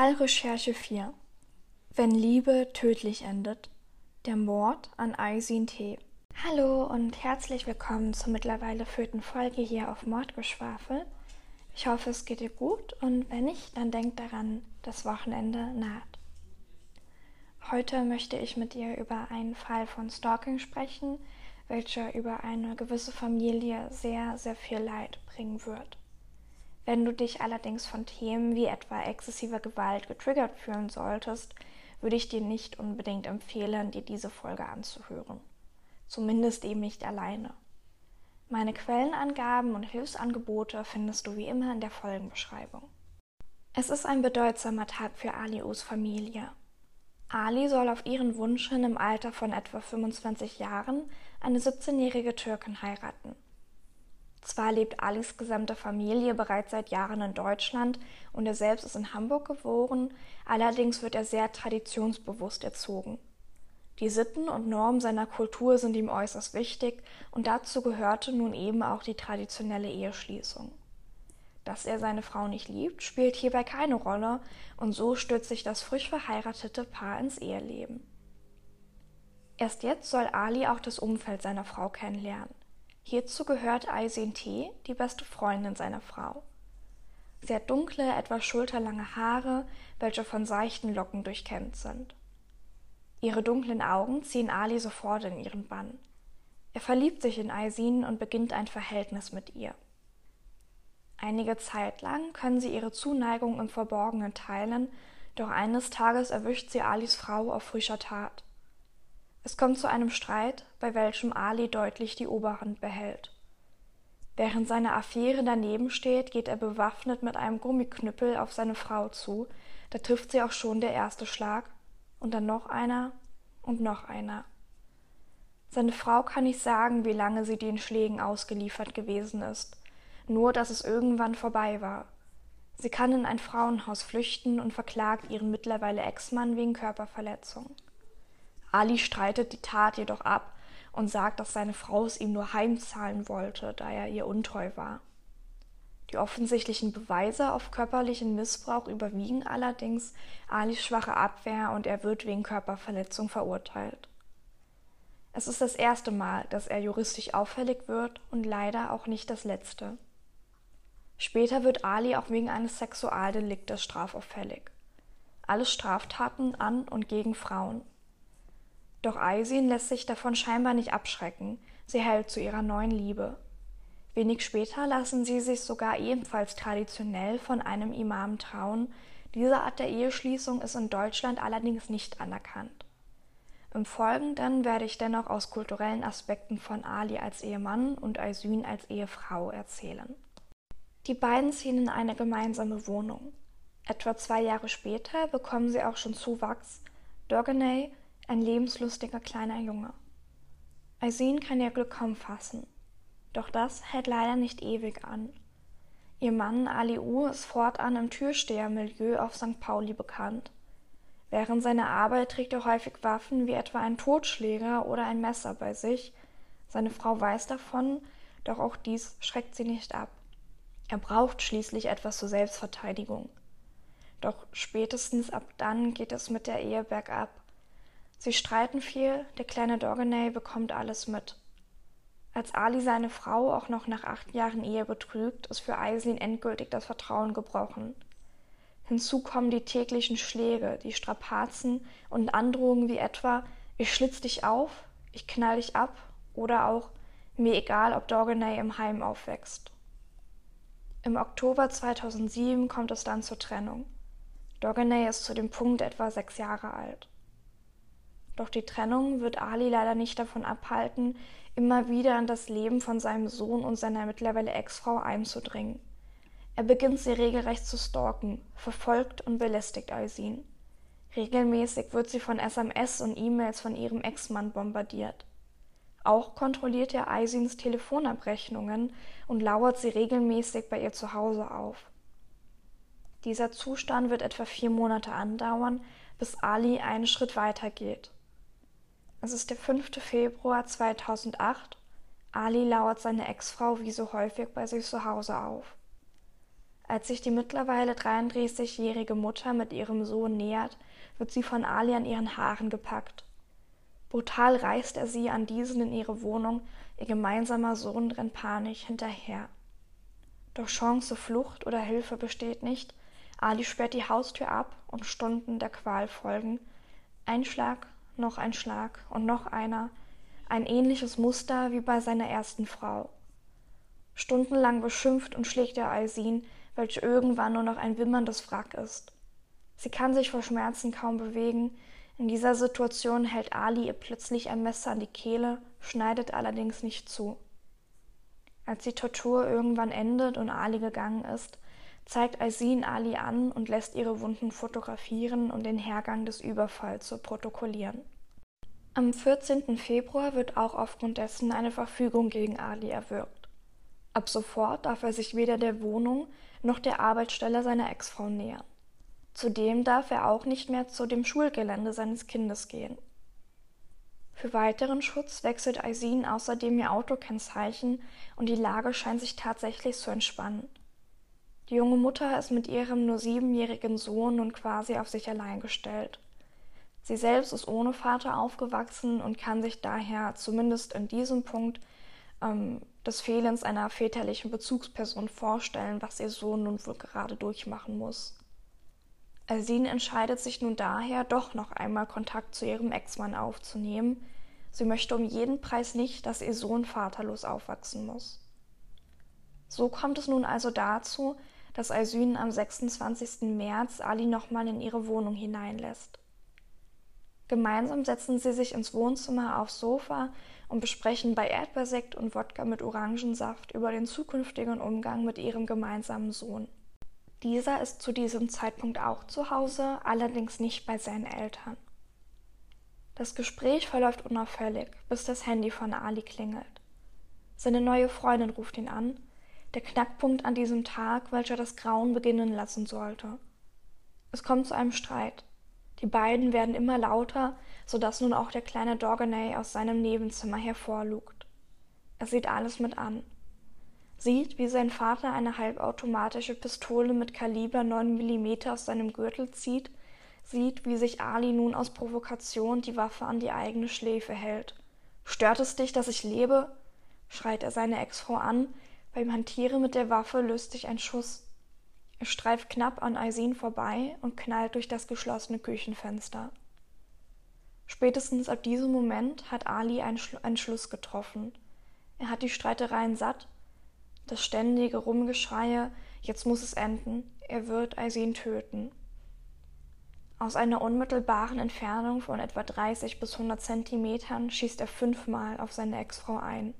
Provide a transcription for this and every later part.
Fallrecherche 4 Wenn Liebe tödlich endet. Der Mord an Aisin T. Hallo und herzlich willkommen zur mittlerweile vierten Folge hier auf Mordgeschwafel. Ich hoffe, es geht dir gut und wenn nicht, dann denk daran, das Wochenende naht. Heute möchte ich mit dir über einen Fall von Stalking sprechen, welcher über eine gewisse Familie sehr, sehr viel Leid bringen wird. Wenn du dich allerdings von Themen wie etwa exzessiver Gewalt getriggert fühlen solltest, würde ich dir nicht unbedingt empfehlen, dir diese Folge anzuhören. Zumindest eben nicht alleine. Meine Quellenangaben und Hilfsangebote findest du wie immer in der Folgenbeschreibung. Es ist ein bedeutsamer Tag für Alius Familie. Ali soll auf ihren Wunsch hin im Alter von etwa 25 Jahren eine 17-jährige Türkin heiraten. Zwar lebt Alis gesamte Familie bereits seit Jahren in Deutschland und er selbst ist in Hamburg geboren, allerdings wird er sehr traditionsbewusst erzogen. Die Sitten und Normen seiner Kultur sind ihm äußerst wichtig und dazu gehörte nun eben auch die traditionelle Eheschließung. Dass er seine Frau nicht liebt, spielt hierbei keine Rolle und so stürzt sich das frisch verheiratete Paar ins Eheleben. Erst jetzt soll Ali auch das Umfeld seiner Frau kennenlernen. Hierzu gehört Aisin T., die beste Freundin seiner Frau. Sie hat dunkle, etwa schulterlange Haare, welche von seichten Locken durchkämmt sind. Ihre dunklen Augen ziehen Ali sofort in ihren Bann. Er verliebt sich in Aisin und beginnt ein Verhältnis mit ihr. Einige Zeit lang können sie ihre Zuneigung im Verborgenen teilen, doch eines Tages erwischt sie Alis Frau auf frischer Tat. Es kommt zu einem Streit, bei welchem Ali deutlich die Oberhand behält. Während seine Affäre daneben steht, geht er bewaffnet mit einem Gummiknüppel auf seine Frau zu, da trifft sie auch schon der erste Schlag, und dann noch einer und noch einer. Seine Frau kann nicht sagen, wie lange sie den Schlägen ausgeliefert gewesen ist, nur dass es irgendwann vorbei war. Sie kann in ein Frauenhaus flüchten und verklagt ihren mittlerweile Ex-Mann wegen Körperverletzung. Ali streitet die Tat jedoch ab und sagt, dass seine Frau es ihm nur heimzahlen wollte, da er ihr untreu war. Die offensichtlichen Beweise auf körperlichen Missbrauch überwiegen allerdings Alis schwache Abwehr und er wird wegen Körperverletzung verurteilt. Es ist das erste Mal, dass er juristisch auffällig wird und leider auch nicht das letzte. Später wird Ali auch wegen eines Sexualdeliktes strafauffällig. Alle Straftaten an und gegen Frauen. Doch Aisin lässt sich davon scheinbar nicht abschrecken. Sie hält zu ihrer neuen Liebe. Wenig später lassen sie sich sogar ebenfalls traditionell von einem Imam trauen. Diese Art der Eheschließung ist in Deutschland allerdings nicht anerkannt. Im Folgenden werde ich dennoch aus kulturellen Aspekten von Ali als Ehemann und Aisin als Ehefrau erzählen. Die beiden ziehen in eine gemeinsame Wohnung. Etwa zwei Jahre später bekommen sie auch schon Zuwachs. Dogenay ein lebenslustiger kleiner Junge. Aisin kann ihr Glück kaum fassen. Doch das hält leider nicht ewig an. Ihr Mann Ali U ist fortan im Türstehermilieu auf St. Pauli bekannt. Während seiner Arbeit trägt er häufig Waffen wie etwa einen Totschläger oder ein Messer bei sich. Seine Frau weiß davon, doch auch dies schreckt sie nicht ab. Er braucht schließlich etwas zur Selbstverteidigung. Doch spätestens ab dann geht es mit der Ehe bergab. Sie streiten viel, der kleine Dogenay bekommt alles mit. Als Ali seine Frau auch noch nach acht Jahren Ehe betrügt, ist für Aislin endgültig das Vertrauen gebrochen. Hinzu kommen die täglichen Schläge, die Strapazen und Androhungen wie etwa ich schlitz dich auf, ich knall dich ab oder auch mir egal, ob Dogenay im Heim aufwächst. Im Oktober 2007 kommt es dann zur Trennung. Dogenay ist zu dem Punkt etwa sechs Jahre alt. Doch die Trennung wird Ali leider nicht davon abhalten, immer wieder in das Leben von seinem Sohn und seiner mittlerweile Ex-Frau einzudringen. Er beginnt sie regelrecht zu stalken, verfolgt und belästigt Aisin. Regelmäßig wird sie von SMS und E-Mails von ihrem Ex-Mann bombardiert. Auch kontrolliert er Aisins Telefonabrechnungen und lauert sie regelmäßig bei ihr zu Hause auf. Dieser Zustand wird etwa vier Monate andauern, bis Ali einen Schritt weiter geht. Es ist der 5. Februar 2008. Ali lauert seine Ex-Frau wie so häufig bei sich zu Hause auf. Als sich die mittlerweile 33-jährige Mutter mit ihrem Sohn nähert, wird sie von Ali an ihren Haaren gepackt. Brutal reißt er sie an diesen in ihre Wohnung, ihr gemeinsamer Sohn rennt panisch hinterher. Doch Chance, Flucht oder Hilfe besteht nicht. Ali sperrt die Haustür ab und Stunden der Qual folgen. Ein Schlag, noch ein Schlag und noch einer. Ein ähnliches Muster wie bei seiner ersten Frau. Stundenlang beschimpft und schlägt er Aisin, welche irgendwann nur noch ein wimmerndes Wrack ist. Sie kann sich vor Schmerzen kaum bewegen, in dieser Situation hält Ali ihr plötzlich ein Messer an die Kehle, schneidet allerdings nicht zu. Als die Tortur irgendwann endet und Ali gegangen ist, zeigt Aisin Ali an und lässt ihre Wunden fotografieren und den Hergang des Überfalls zu protokollieren. Am 14. Februar wird auch aufgrund dessen eine Verfügung gegen Ali erwirkt. Ab sofort darf er sich weder der Wohnung noch der Arbeitsstelle seiner Ex-Frau nähern. Zudem darf er auch nicht mehr zu dem Schulgelände seines Kindes gehen. Für weiteren Schutz wechselt Aisin außerdem ihr Autokennzeichen und die Lage scheint sich tatsächlich zu entspannen. Die junge Mutter ist mit ihrem nur siebenjährigen Sohn nun quasi auf sich allein gestellt. Sie selbst ist ohne Vater aufgewachsen und kann sich daher zumindest in diesem Punkt ähm, des Fehlens einer väterlichen Bezugsperson vorstellen, was ihr Sohn nun wohl gerade durchmachen muss. Alsin entscheidet sich nun daher, doch noch einmal Kontakt zu ihrem Ex-Mann aufzunehmen. Sie möchte um jeden Preis nicht, dass ihr Sohn vaterlos aufwachsen muss. So kommt es nun also dazu, dass Alsyn am 26. März Ali nochmal in ihre Wohnung hineinlässt. Gemeinsam setzen sie sich ins Wohnzimmer aufs Sofa und besprechen bei Erdbeersekt und Wodka mit Orangensaft über den zukünftigen Umgang mit ihrem gemeinsamen Sohn. Dieser ist zu diesem Zeitpunkt auch zu Hause, allerdings nicht bei seinen Eltern. Das Gespräch verläuft unauffällig, bis das Handy von Ali klingelt. Seine neue Freundin ruft ihn an, der Knackpunkt an diesem Tag, welcher das Grauen beginnen lassen sollte. Es kommt zu einem Streit. Die beiden werden immer lauter, so dass nun auch der kleine Dorganay aus seinem Nebenzimmer hervorlugt. Er sieht alles mit an sieht, wie sein Vater eine halbautomatische Pistole mit Kaliber 9 mm aus seinem Gürtel zieht, sieht, wie sich Ali nun aus Provokation die Waffe an die eigene Schläfe hält. Stört es dich, dass ich lebe? schreit er seine Ex-Frau an. Beim Hantieren mit der Waffe löst sich ein Schuss. Er streift knapp an Aisin vorbei und knallt durch das geschlossene Küchenfenster. Spätestens ab diesem Moment hat Ali einen, Schlu einen Schluss getroffen. Er hat die Streitereien satt das ständige Rumgeschreie, jetzt muss es enden, er wird Aisin töten. Aus einer unmittelbaren Entfernung von etwa 30 bis 100 Zentimetern schießt er fünfmal auf seine Ex-Frau ein.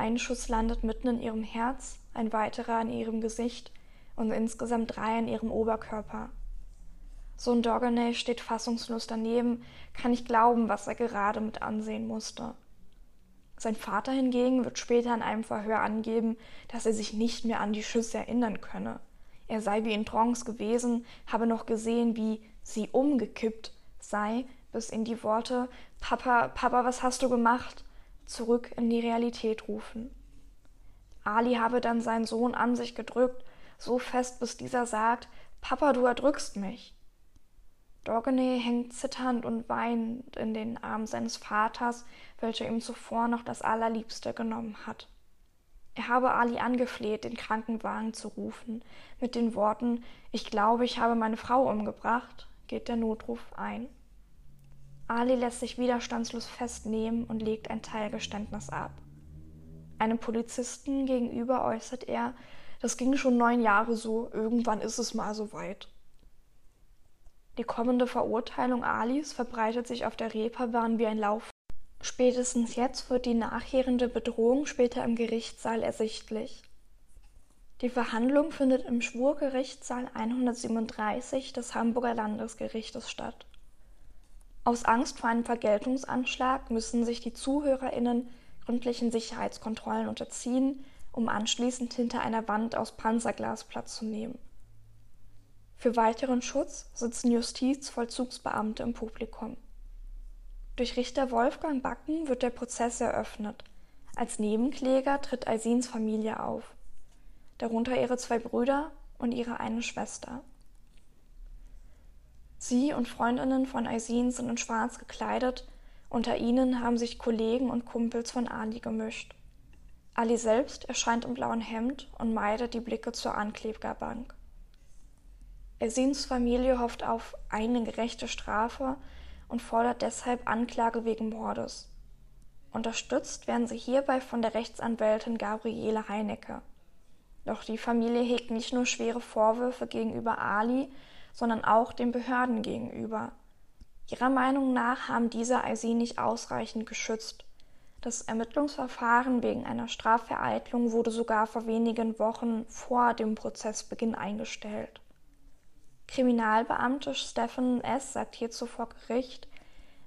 Ein Schuss landet mitten in ihrem Herz, ein weiterer in ihrem Gesicht und insgesamt drei in ihrem Oberkörper. Sohn Dogonay steht fassungslos daneben, kann nicht glauben, was er gerade mit ansehen musste. Sein Vater hingegen wird später in einem Verhör angeben, dass er sich nicht mehr an die Schüsse erinnern könne. Er sei wie in Trance gewesen, habe noch gesehen, wie sie umgekippt sei, bis in die Worte Papa, Papa, was hast du gemacht? Zurück in die Realität rufen. Ali habe dann seinen Sohn an sich gedrückt, so fest, bis dieser sagt Papa, du erdrückst mich. Dorgenay hängt zitternd und weinend in den Armen seines Vaters, welcher ihm zuvor noch das Allerliebste genommen hat. Er habe Ali angefleht, den Krankenwagen zu rufen. Mit den Worten Ich glaube, ich habe meine Frau umgebracht, geht der Notruf ein. Ali lässt sich widerstandslos festnehmen und legt ein Teilgeständnis ab. Einem Polizisten gegenüber äußert er, das ging schon neun Jahre so, irgendwann ist es mal so weit. Die kommende Verurteilung Alis verbreitet sich auf der Reeperbahn wie ein Lauf. Spätestens jetzt wird die nachherende Bedrohung später im Gerichtssaal ersichtlich. Die Verhandlung findet im Schwurgerichtssaal 137 des Hamburger Landesgerichtes statt. Aus Angst vor einem Vergeltungsanschlag müssen sich die ZuhörerInnen gründlichen Sicherheitskontrollen unterziehen, um anschließend hinter einer Wand aus Panzerglas Platz zu nehmen. Für weiteren Schutz sitzen Justizvollzugsbeamte im Publikum. Durch Richter Wolfgang Backen wird der Prozess eröffnet. Als Nebenkläger tritt Alsins Familie auf. Darunter ihre zwei Brüder und ihre eine Schwester. Sie und Freundinnen von Aisin sind in schwarz gekleidet, unter ihnen haben sich Kollegen und Kumpels von Ali gemischt. Ali selbst erscheint im blauen Hemd und meidet die Blicke zur Anklägerbank. Aisins Familie hofft auf eine gerechte Strafe und fordert deshalb Anklage wegen Mordes. Unterstützt werden sie hierbei von der Rechtsanwältin Gabriele Heinecke. Doch die Familie hegt nicht nur schwere Vorwürfe gegenüber Ali, sondern auch den Behörden gegenüber. Ihrer Meinung nach haben diese Aisin nicht ausreichend geschützt. Das Ermittlungsverfahren wegen einer Strafvereitlung wurde sogar vor wenigen Wochen vor dem Prozessbeginn eingestellt. Kriminalbeamte Stephen S. sagt hierzu vor Gericht,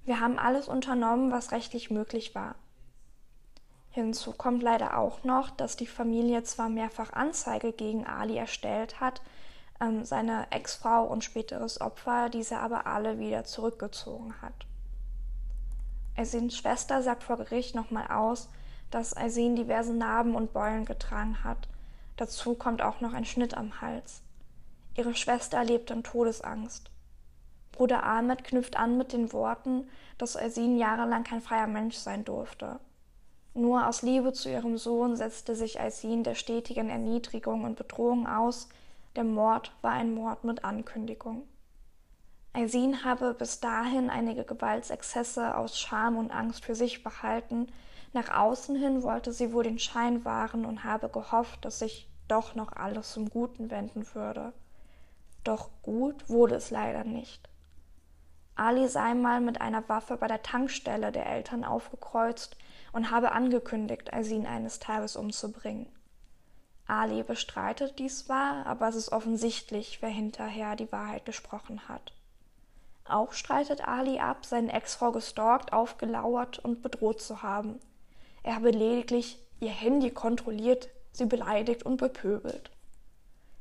wir haben alles unternommen, was rechtlich möglich war. Hinzu kommt leider auch noch, dass die Familie zwar mehrfach Anzeige gegen Ali erstellt hat, ähm, seine Ex-Frau und späteres Opfer diese aber alle wieder zurückgezogen hat. Aisins Schwester sagt vor Gericht nochmal aus, dass Aisin diverse Narben und Beulen getragen hat. Dazu kommt auch noch ein Schnitt am Hals. Ihre Schwester lebt in Todesangst. Bruder Ahmed knüpft an mit den Worten, dass Aisin jahrelang kein freier Mensch sein durfte. Nur aus Liebe zu ihrem Sohn setzte sich Aisin der stetigen Erniedrigung und Bedrohung aus. Der Mord war ein Mord mit Ankündigung. Aisin habe bis dahin einige Gewaltsexzesse aus Scham und Angst für sich behalten. Nach außen hin wollte sie wohl den Schein wahren und habe gehofft, dass sich doch noch alles zum Guten wenden würde. Doch gut wurde es leider nicht. Ali sei mal mit einer Waffe bei der Tankstelle der Eltern aufgekreuzt und habe angekündigt, Aisin eines Tages umzubringen. Ali bestreitet dies zwar, aber es ist offensichtlich, wer hinterher die Wahrheit gesprochen hat. Auch streitet Ali ab, seine Ex-Frau gestalkt, aufgelauert und bedroht zu haben. Er habe lediglich ihr Handy kontrolliert, sie beleidigt und bepöbelt.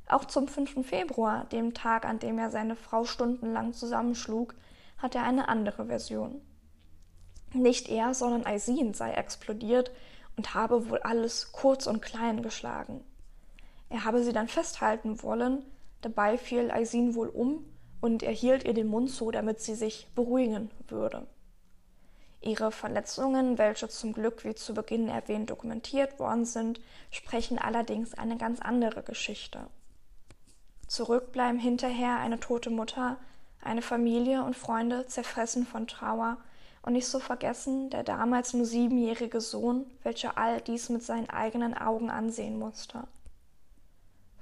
Auch zum 5. Februar, dem Tag, an dem er seine Frau stundenlang zusammenschlug, hat er eine andere Version. Nicht er, sondern Aisin sei explodiert und habe wohl alles kurz und klein geschlagen. Er habe sie dann festhalten wollen, dabei fiel Aisin wohl um und er hielt ihr den Mund zu, damit sie sich beruhigen würde. Ihre Verletzungen, welche zum Glück wie zu Beginn erwähnt dokumentiert worden sind, sprechen allerdings eine ganz andere Geschichte. Zurück bleiben hinterher eine tote Mutter, eine Familie und Freunde zerfressen von Trauer und nicht zu vergessen der damals nur siebenjährige Sohn, welcher all dies mit seinen eigenen Augen ansehen musste.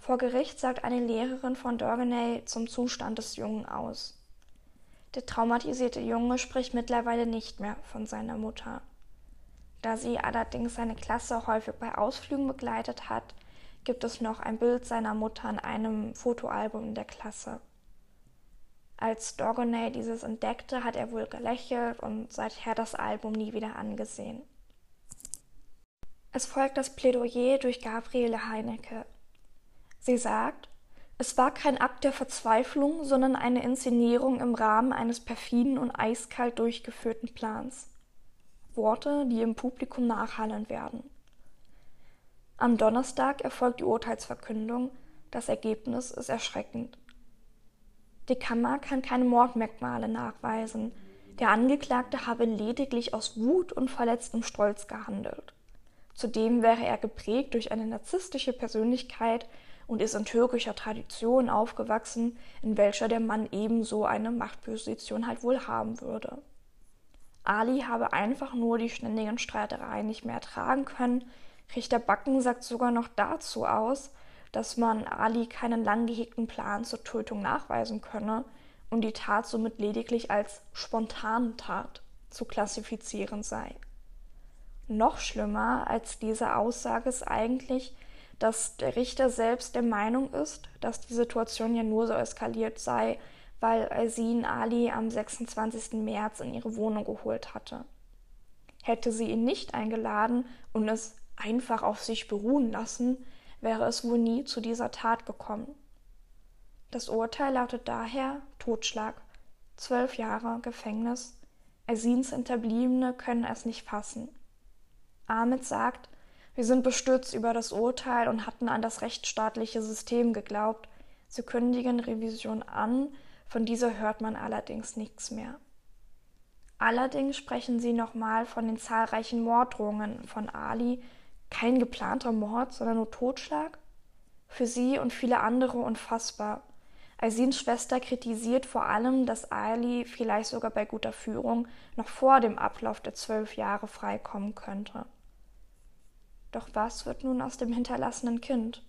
Vor Gericht sagt eine Lehrerin von Dorganay zum Zustand des Jungen aus. Der traumatisierte Junge spricht mittlerweile nicht mehr von seiner Mutter. Da sie allerdings seine Klasse häufig bei Ausflügen begleitet hat, gibt es noch ein Bild seiner Mutter in einem Fotoalbum der Klasse. Als Dorgonay dieses entdeckte, hat er wohl gelächelt und seither das Album nie wieder angesehen. Es folgt das Plädoyer durch Gabriele Heinecke. Sie sagt, es war kein Akt der Verzweiflung, sondern eine Inszenierung im Rahmen eines perfiden und eiskalt durchgeführten Plans. Worte, die im Publikum nachhallen werden. Am Donnerstag erfolgt die Urteilsverkündung. Das Ergebnis ist erschreckend. Die Kammer kann keine Mordmerkmale nachweisen. Der Angeklagte habe lediglich aus Wut und verletztem Stolz gehandelt. Zudem wäre er geprägt durch eine narzisstische Persönlichkeit und ist in türkischer Tradition aufgewachsen, in welcher der Mann ebenso eine Machtposition halt wohl haben würde. Ali habe einfach nur die ständigen Streitereien nicht mehr ertragen können, Richter Backen sagt sogar noch dazu aus, dass man Ali keinen lang gehegten Plan zur Tötung nachweisen könne und die Tat somit lediglich als spontane Tat zu klassifizieren sei. Noch schlimmer als diese Aussage ist eigentlich, dass der Richter selbst der Meinung ist, dass die Situation ja nur so eskaliert sei, weil Aisin Ali am 26. März in ihre Wohnung geholt hatte. Hätte sie ihn nicht eingeladen und es einfach auf sich beruhen lassen, wäre es wohl nie zu dieser Tat gekommen. Das Urteil lautet daher Totschlag, zwölf Jahre Gefängnis. Aisins Hinterbliebene können es nicht fassen. Ahmed sagt, wir sind bestürzt über das Urteil und hatten an das rechtsstaatliche System geglaubt. Sie kündigen Revision an, von dieser hört man allerdings nichts mehr. Allerdings sprechen sie nochmal von den zahlreichen Morddrohungen von Ali. Kein geplanter Mord, sondern nur Totschlag? Für sie und viele andere unfassbar. Aisins Schwester kritisiert vor allem, dass Ali vielleicht sogar bei guter Führung noch vor dem Ablauf der zwölf Jahre freikommen könnte. Doch was wird nun aus dem hinterlassenen Kind?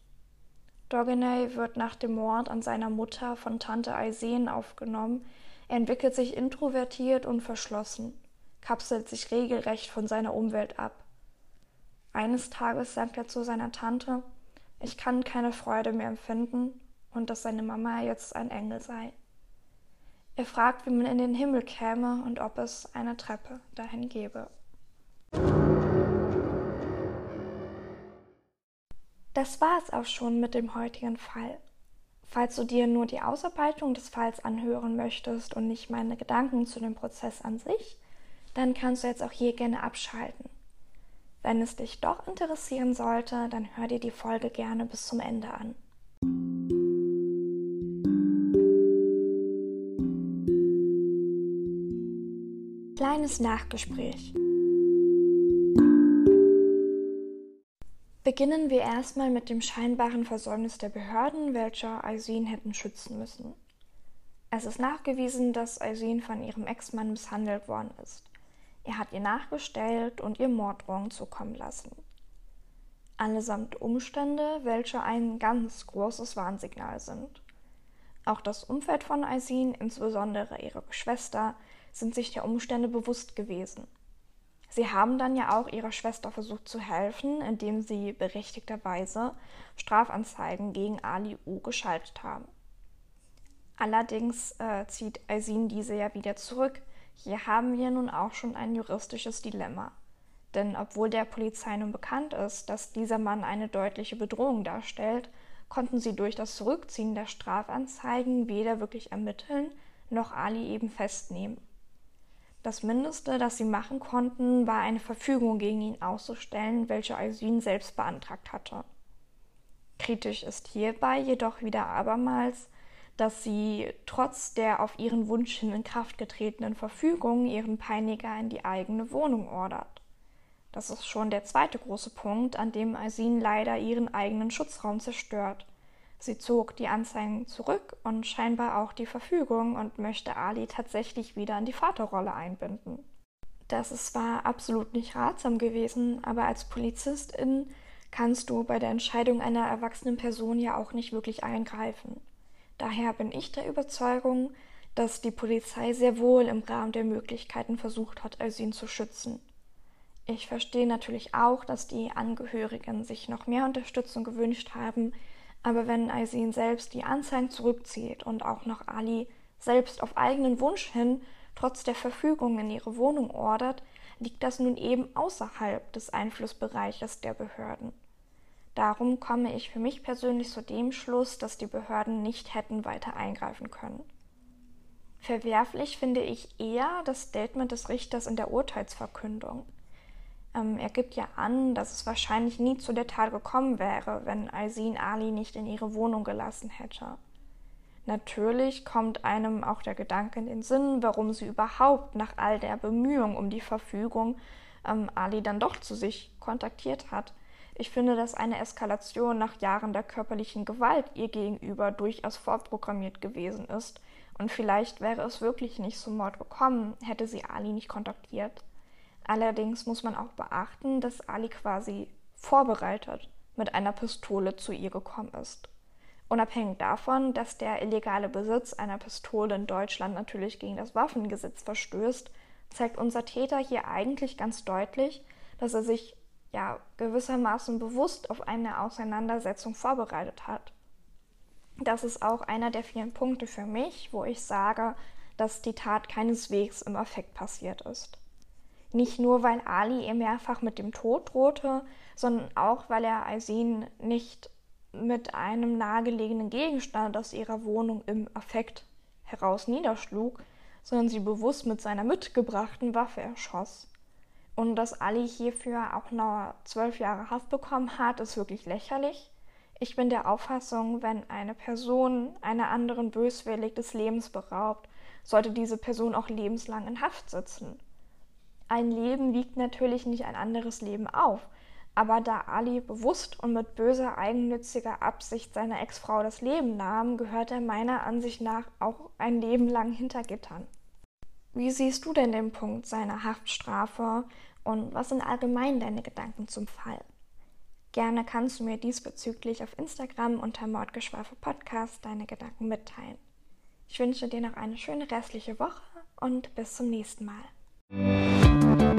Dogenay wird nach dem Mord an seiner Mutter von Tante Aisen aufgenommen, er entwickelt sich introvertiert und verschlossen, kapselt sich regelrecht von seiner Umwelt ab. Eines Tages sagt er zu seiner Tante, ich kann keine Freude mehr empfinden und dass seine Mama jetzt ein Engel sei. Er fragt, wie man in den Himmel käme und ob es eine Treppe dahin gäbe. Das war es auch schon mit dem heutigen Fall. Falls du dir nur die Ausarbeitung des Falls anhören möchtest und nicht meine Gedanken zu dem Prozess an sich, dann kannst du jetzt auch hier gerne abschalten. Wenn es dich doch interessieren sollte, dann hör dir die Folge gerne bis zum Ende an. Kleines Nachgespräch. Beginnen wir erstmal mit dem scheinbaren Versäumnis der Behörden, welcher Aisin hätten schützen müssen. Es ist nachgewiesen, dass Aisin von ihrem Ex-Mann misshandelt worden ist. Er hat ihr nachgestellt und ihr Morddrohungen zukommen lassen. Allesamt Umstände, welche ein ganz großes Warnsignal sind. Auch das Umfeld von Aisin, insbesondere ihre Schwester, sind sich der Umstände bewusst gewesen. Sie haben dann ja auch ihrer Schwester versucht zu helfen, indem sie berechtigterweise Strafanzeigen gegen Ali U geschaltet haben. Allerdings äh, zieht Aisin diese ja wieder zurück. Hier haben wir nun auch schon ein juristisches Dilemma. Denn obwohl der Polizei nun bekannt ist, dass dieser Mann eine deutliche Bedrohung darstellt, konnten sie durch das Zurückziehen der Strafanzeigen weder wirklich ermitteln noch Ali eben festnehmen. Das Mindeste, das sie machen konnten, war eine Verfügung gegen ihn auszustellen, welche Aisin selbst beantragt hatte. Kritisch ist hierbei jedoch wieder abermals, dass sie trotz der auf ihren Wunsch hin in Kraft getretenen Verfügung ihren Peiniger in die eigene Wohnung ordert. Das ist schon der zweite große Punkt, an dem Aisin leider ihren eigenen Schutzraum zerstört. Sie zog die Anzeigen zurück und scheinbar auch die Verfügung und möchte Ali tatsächlich wieder in die Vaterrolle einbinden. Das ist zwar absolut nicht ratsam gewesen, aber als Polizistin kannst du bei der Entscheidung einer erwachsenen Person ja auch nicht wirklich eingreifen. Daher bin ich der Überzeugung, dass die Polizei sehr wohl im Rahmen der Möglichkeiten versucht hat, Alsin zu schützen. Ich verstehe natürlich auch, dass die Angehörigen sich noch mehr Unterstützung gewünscht haben, aber wenn Aisin selbst die Anzeigen zurückzieht und auch noch Ali selbst auf eigenen Wunsch hin trotz der Verfügung in ihre Wohnung ordert, liegt das nun eben außerhalb des Einflussbereiches der Behörden. Darum komme ich für mich persönlich zu dem Schluss, dass die Behörden nicht hätten weiter eingreifen können. Verwerflich finde ich eher das Statement des Richters in der Urteilsverkündung. Ähm, er gibt ja an, dass es wahrscheinlich nie zu der Tat gekommen wäre, wenn Aisin Ali nicht in ihre Wohnung gelassen hätte. Natürlich kommt einem auch der Gedanke in den Sinn, warum sie überhaupt nach all der Bemühung um die Verfügung ähm, Ali dann doch zu sich kontaktiert hat. Ich finde, dass eine Eskalation nach Jahren der körperlichen Gewalt ihr gegenüber durchaus vorprogrammiert gewesen ist. Und vielleicht wäre es wirklich nicht zum Mord gekommen, hätte sie Ali nicht kontaktiert. Allerdings muss man auch beachten, dass Ali quasi vorbereitet mit einer Pistole zu ihr gekommen ist. Unabhängig davon, dass der illegale Besitz einer Pistole in Deutschland natürlich gegen das Waffengesetz verstößt, zeigt unser Täter hier eigentlich ganz deutlich, dass er sich ja gewissermaßen bewusst auf eine Auseinandersetzung vorbereitet hat. Das ist auch einer der vielen Punkte für mich, wo ich sage, dass die Tat keineswegs im Affekt passiert ist. Nicht nur, weil Ali ihr mehrfach mit dem Tod drohte, sondern auch, weil er Aisin nicht mit einem nahegelegenen Gegenstand aus ihrer Wohnung im Affekt heraus niederschlug, sondern sie bewusst mit seiner mitgebrachten Waffe erschoss. Und dass Ali hierfür auch noch zwölf Jahre Haft bekommen hat, ist wirklich lächerlich. Ich bin der Auffassung, wenn eine Person einer anderen böswillig des Lebens beraubt, sollte diese Person auch lebenslang in Haft sitzen. Ein Leben wiegt natürlich nicht ein anderes Leben auf, aber da Ali bewusst und mit böser eigennütziger Absicht seiner Ex-Frau das Leben nahm, gehört er meiner Ansicht nach auch ein Leben lang hinter Gittern. Wie siehst du denn den Punkt seiner Haftstrafe und was sind allgemein deine Gedanken zum Fall? Gerne kannst du mir diesbezüglich auf Instagram unter Mordgeschwafel Podcast deine Gedanken mitteilen. Ich wünsche dir noch eine schöne restliche Woche und bis zum nächsten Mal. Thank you.